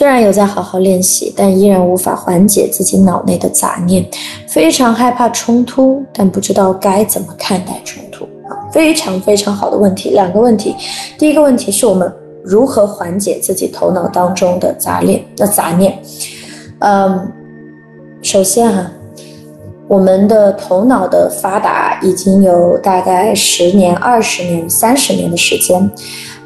虽然有在好好练习，但依然无法缓解自己脑内的杂念，非常害怕冲突，但不知道该怎么看待冲突啊！非常非常好的问题，两个问题。第一个问题是我们如何缓解自己头脑当中的杂念？那杂念，嗯，首先哈，我们的头脑的发达已经有大概十年、二十年、三十年的时间。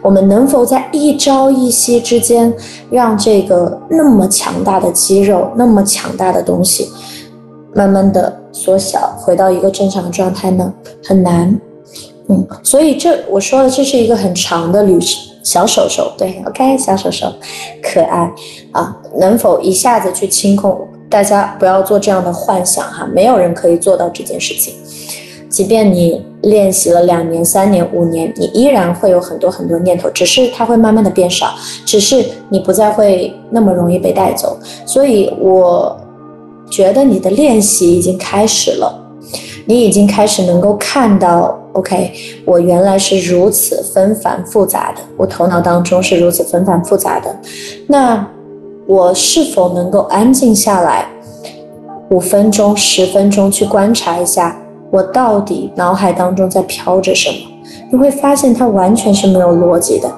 我们能否在一朝一夕之间，让这个那么强大的肌肉、那么强大的东西，慢慢的缩小，回到一个正常的状态呢？很难。嗯，所以这我说的，这是一个很长的旅小手手，对，OK，小手手，可爱啊！能否一下子去清空？大家不要做这样的幻想哈，没有人可以做到这件事情。即便你练习了两年、三年、五年，你依然会有很多很多念头，只是它会慢慢的变少，只是你不再会那么容易被带走。所以我觉得你的练习已经开始了，你已经开始能够看到，OK，我原来是如此纷繁复杂的，我头脑当中是如此纷繁复杂的。那我是否能够安静下来，五分钟、十分钟去观察一下？我到底脑海当中在飘着什么？你会发现它完全是没有逻辑的，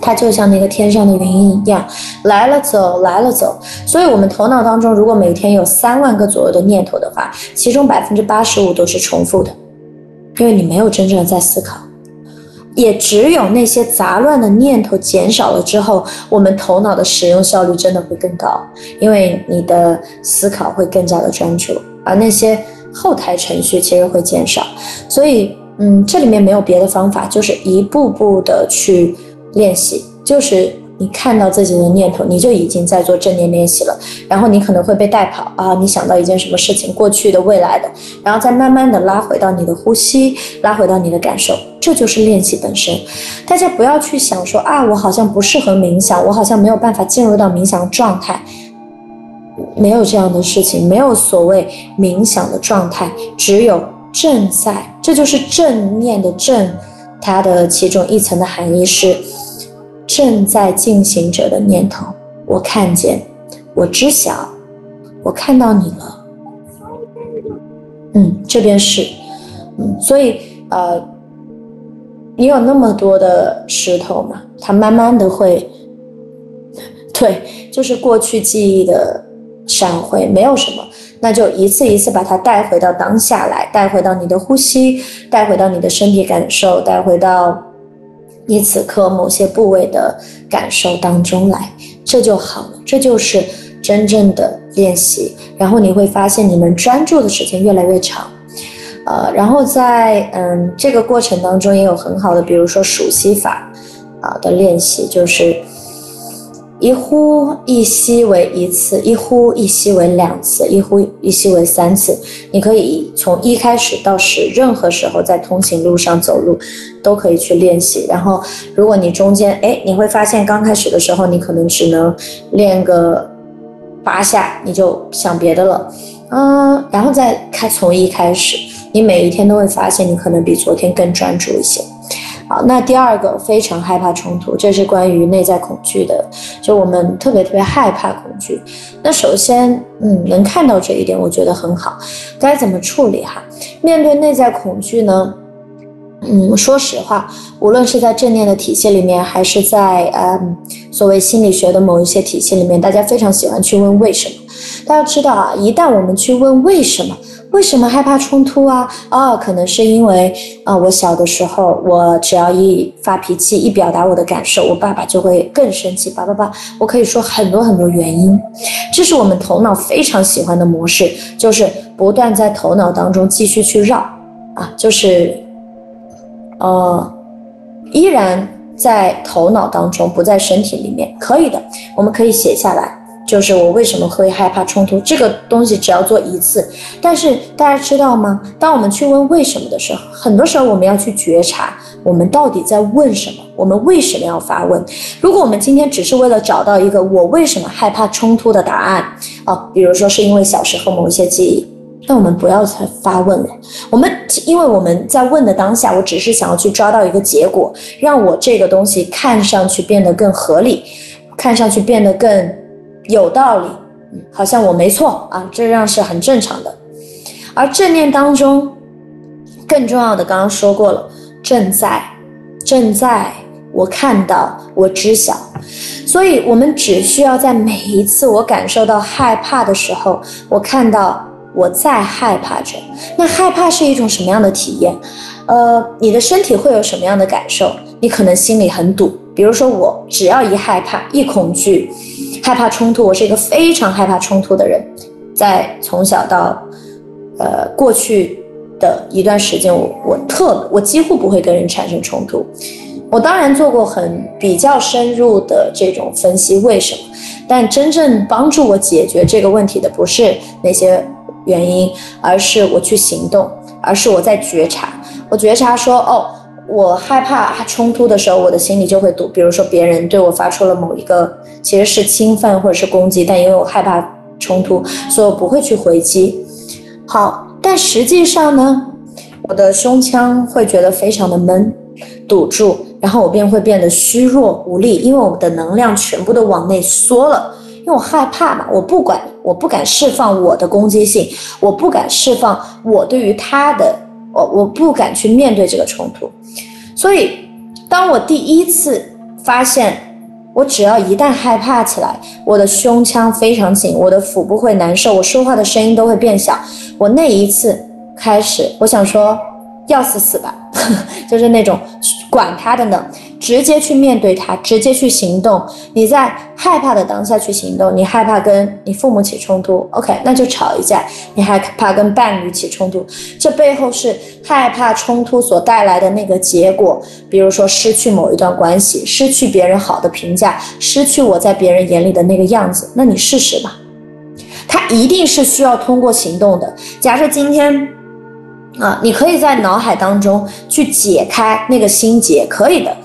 它就像那个天上的云一样，来了走，来了走。所以，我们头脑当中如果每天有三万个左右的念头的话，其中百分之八十五都是重复的，因为你没有真正的在思考。也只有那些杂乱的念头减少了之后，我们头脑的使用效率真的会更高，因为你的思考会更加的专注，而那些。后台程序其实会减少，所以，嗯，这里面没有别的方法，就是一步步的去练习。就是你看到自己的念头，你就已经在做正念练习了。然后你可能会被带跑啊，你想到一件什么事情，过去的、未来的，然后再慢慢的拉回到你的呼吸，拉回到你的感受，这就是练习本身。大家不要去想说啊，我好像不适合冥想，我好像没有办法进入到冥想状态。没有这样的事情，没有所谓冥想的状态，只有正在，这就是正念的正，它的其中一层的含义是正在进行着的念头。我看见，我知晓，我看到你了。嗯，这边是，嗯，所以呃，你有那么多的石头嘛，它慢慢的会，对，就是过去记忆的。闪回没有什么，那就一次一次把它带回到当下来，带回到你的呼吸，带回到你的身体感受，带回到你此刻某些部位的感受当中来，这就好了。这就是真正的练习，然后你会发现你们专注的时间越来越长，呃，然后在嗯这个过程当中也有很好的，比如说数息法啊的练习，就是。一呼一吸为一次，一呼一吸为两次，一呼一吸为三次。你可以从一开始到十，任何时候在通行路上走路，都可以去练习。然后，如果你中间哎，你会发现刚开始的时候，你可能只能练个八下，你就想别的了，嗯，然后再开从一开始，你每一天都会发现你可能比昨天更专注一些。好，那第二个非常害怕冲突，这是关于内在恐惧的，就我们特别特别害怕恐惧。那首先，嗯，能看到这一点，我觉得很好。该怎么处理哈？面对内在恐惧呢？嗯，说实话，无论是在正念的体系里面，还是在嗯所谓心理学的某一些体系里面，大家非常喜欢去问为什么。大家知道啊，一旦我们去问为什么。为什么害怕冲突啊？哦，可能是因为啊，我小的时候，我只要一发脾气，一表达我的感受，我爸爸就会更生气，叭叭叭。我可以说很多很多原因，这是我们头脑非常喜欢的模式，就是不断在头脑当中继续去绕啊，就是呃，依然在头脑当中，不在身体里面。可以的，我们可以写下来。就是我为什么会害怕冲突这个东西，只要做一次。但是大家知道吗？当我们去问为什么的时候，很多时候我们要去觉察，我们到底在问什么？我们为什么要发问？如果我们今天只是为了找到一个我为什么害怕冲突的答案，啊，比如说是因为小时候某一些记忆，那我们不要再发问了。我们因为我们在问的当下，我只是想要去抓到一个结果，让我这个东西看上去变得更合理。看上去变得更有道理，好像我没错啊，这样是很正常的。而正念当中更重要的，刚刚说过了，正在，正在，我看到，我知晓。所以，我们只需要在每一次我感受到害怕的时候，我看到我在害怕着。那害怕是一种什么样的体验？呃，你的身体会有什么样的感受？你可能心里很堵。比如说，我只要一害怕、一恐惧、害怕冲突，我是一个非常害怕冲突的人。在从小到，呃，过去的一段时间，我我特我几乎不会跟人产生冲突。我当然做过很比较深入的这种分析，为什么？但真正帮助我解决这个问题的不是那些原因，而是我去行动，而是我在觉察。我觉察说，哦，我害怕冲突的时候，我的心里就会堵。比如说别人对我发出了某一个其实是侵犯或者是攻击，但因为我害怕冲突，所以我不会去回击。好，但实际上呢，我的胸腔会觉得非常的闷，堵住。然后我便会变得虚弱无力，因为我们的能量全部都往内缩了，因为我害怕嘛，我不管，我不敢释放我的攻击性，我不敢释放我对于他的，我我不敢去面对这个冲突。所以，当我第一次发现，我只要一旦害怕起来，我的胸腔非常紧，我的腹部会难受，我说话的声音都会变小。我那一次开始，我想说。要死死吧，就是那种管他的呢，直接去面对他，直接去行动。你在害怕的当下去行动，你害怕跟你父母起冲突，OK，那就吵一架。你害怕跟伴侣起冲突，这背后是害怕冲突所带来的那个结果，比如说失去某一段关系，失去别人好的评价，失去我在别人眼里的那个样子。那你试试吧，他一定是需要通过行动的。假设今天。啊，你可以在脑海当中去解开那个心结，可以的。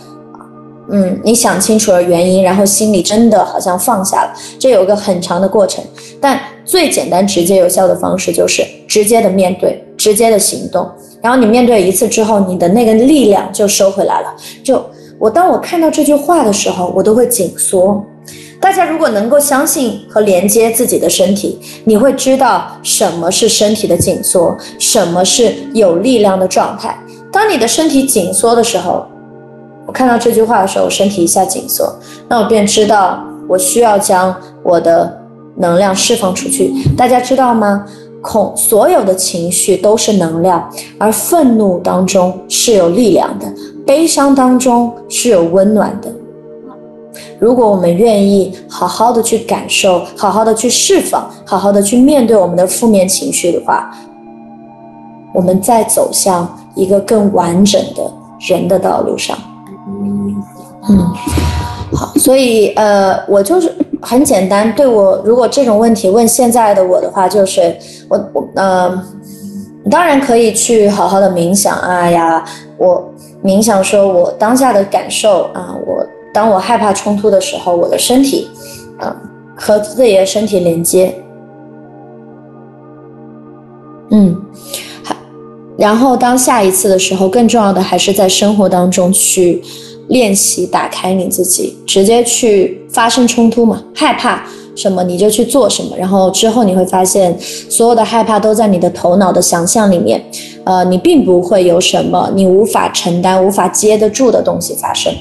嗯，你想清楚了原因，然后心里真的好像放下了，这有个很长的过程。但最简单、直接、有效的方式就是直接的面对，直接的行动。然后你面对一次之后，你的那个力量就收回来了。就我当我看到这句话的时候，我都会紧缩。大家如果能够相信和连接自己的身体，你会知道什么是身体的紧缩，什么是有力量的状态。当你的身体紧缩的时候，我看到这句话的时候，我身体一下紧缩，那我便知道我需要将我的能量释放出去。大家知道吗？恐所有的情绪都是能量，而愤怒当中是有力量的，悲伤当中是有温暖的。如果我们愿意好好的去感受，好好的去释放，好好的去面对我们的负面情绪的话，我们再走向一个更完整的人的道路上。嗯，好，所以呃，我就是很简单，对我如果这种问题问现在的我的话，就是我我呃，当然可以去好好的冥想啊呀，我冥想说我当下的感受啊，我。当我害怕冲突的时候，我的身体，嗯，和自己的身体连接，嗯，好。然后当下一次的时候，更重要的还是在生活当中去练习打开你自己，直接去发生冲突嘛，害怕什么你就去做什么，然后之后你会发现，所有的害怕都在你的头脑的想象里面，呃，你并不会有什么你无法承担、无法接得住的东西发生。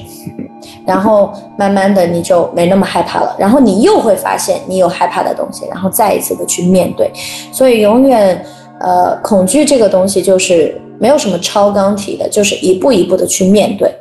然后慢慢的你就没那么害怕了，然后你又会发现你有害怕的东西，然后再一次的去面对。所以永远，呃，恐惧这个东西就是没有什么超纲题的，就是一步一步的去面对。